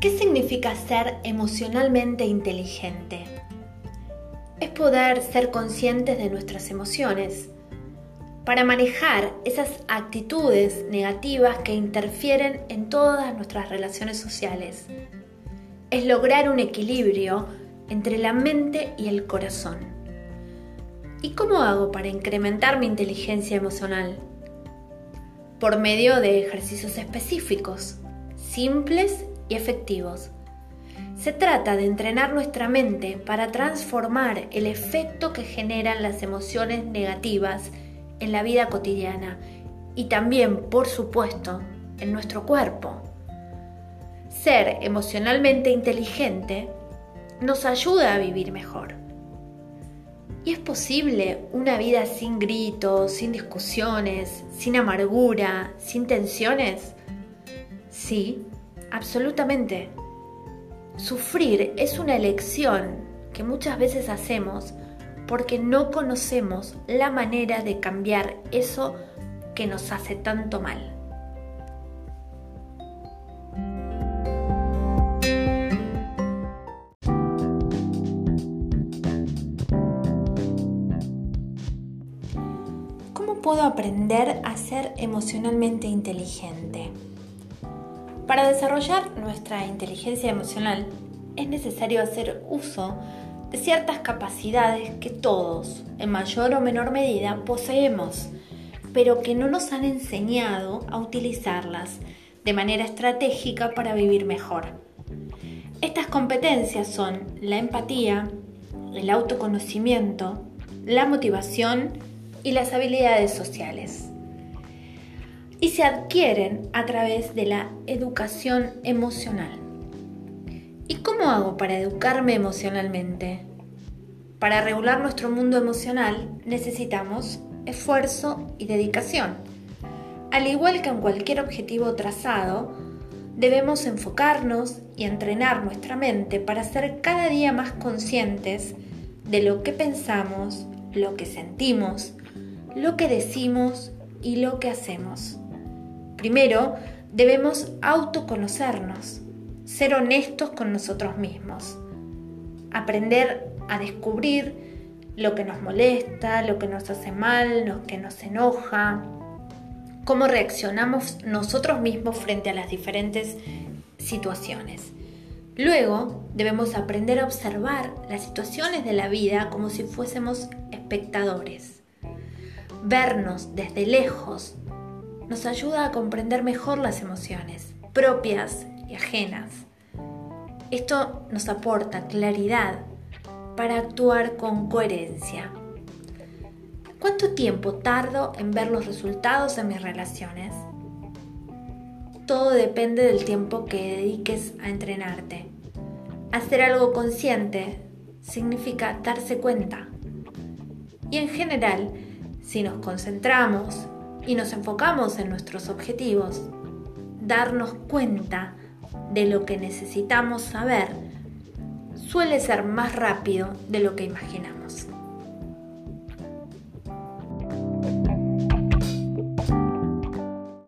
¿Qué significa ser emocionalmente inteligente? Es poder ser conscientes de nuestras emociones para manejar esas actitudes negativas que interfieren en todas nuestras relaciones sociales. Es lograr un equilibrio entre la mente y el corazón. ¿Y cómo hago para incrementar mi inteligencia emocional? Por medio de ejercicios específicos, simples y efectivos. Se trata de entrenar nuestra mente para transformar el efecto que generan las emociones negativas en la vida cotidiana y también, por supuesto, en nuestro cuerpo. Ser emocionalmente inteligente nos ayuda a vivir mejor. ¿Y es posible una vida sin gritos, sin discusiones, sin amargura, sin tensiones? Sí, absolutamente. Sufrir es una elección que muchas veces hacemos porque no conocemos la manera de cambiar eso que nos hace tanto mal. ¿Cómo puedo aprender a ser emocionalmente inteligente? Para desarrollar nuestra inteligencia emocional es necesario hacer uso de ciertas capacidades que todos, en mayor o menor medida, poseemos, pero que no nos han enseñado a utilizarlas de manera estratégica para vivir mejor. Estas competencias son la empatía, el autoconocimiento, la motivación y las habilidades sociales y se adquieren a través de la educación emocional. ¿Y cómo hago para educarme emocionalmente? Para regular nuestro mundo emocional necesitamos esfuerzo y dedicación. Al igual que en cualquier objetivo trazado, debemos enfocarnos y entrenar nuestra mente para ser cada día más conscientes de lo que pensamos, lo que sentimos, lo que decimos y lo que hacemos. Primero, debemos autoconocernos, ser honestos con nosotros mismos, aprender a descubrir lo que nos molesta, lo que nos hace mal, lo que nos enoja, cómo reaccionamos nosotros mismos frente a las diferentes situaciones. Luego debemos aprender a observar las situaciones de la vida como si fuésemos espectadores. Vernos desde lejos nos ayuda a comprender mejor las emociones propias y ajenas. Esto nos aporta claridad para actuar con coherencia. ¿Cuánto tiempo tardo en ver los resultados de mis relaciones? Todo depende del tiempo que dediques a entrenarte. Hacer algo consciente significa darse cuenta. Y en general, si nos concentramos y nos enfocamos en nuestros objetivos, darnos cuenta de lo que necesitamos saber suele ser más rápido de lo que imaginamos.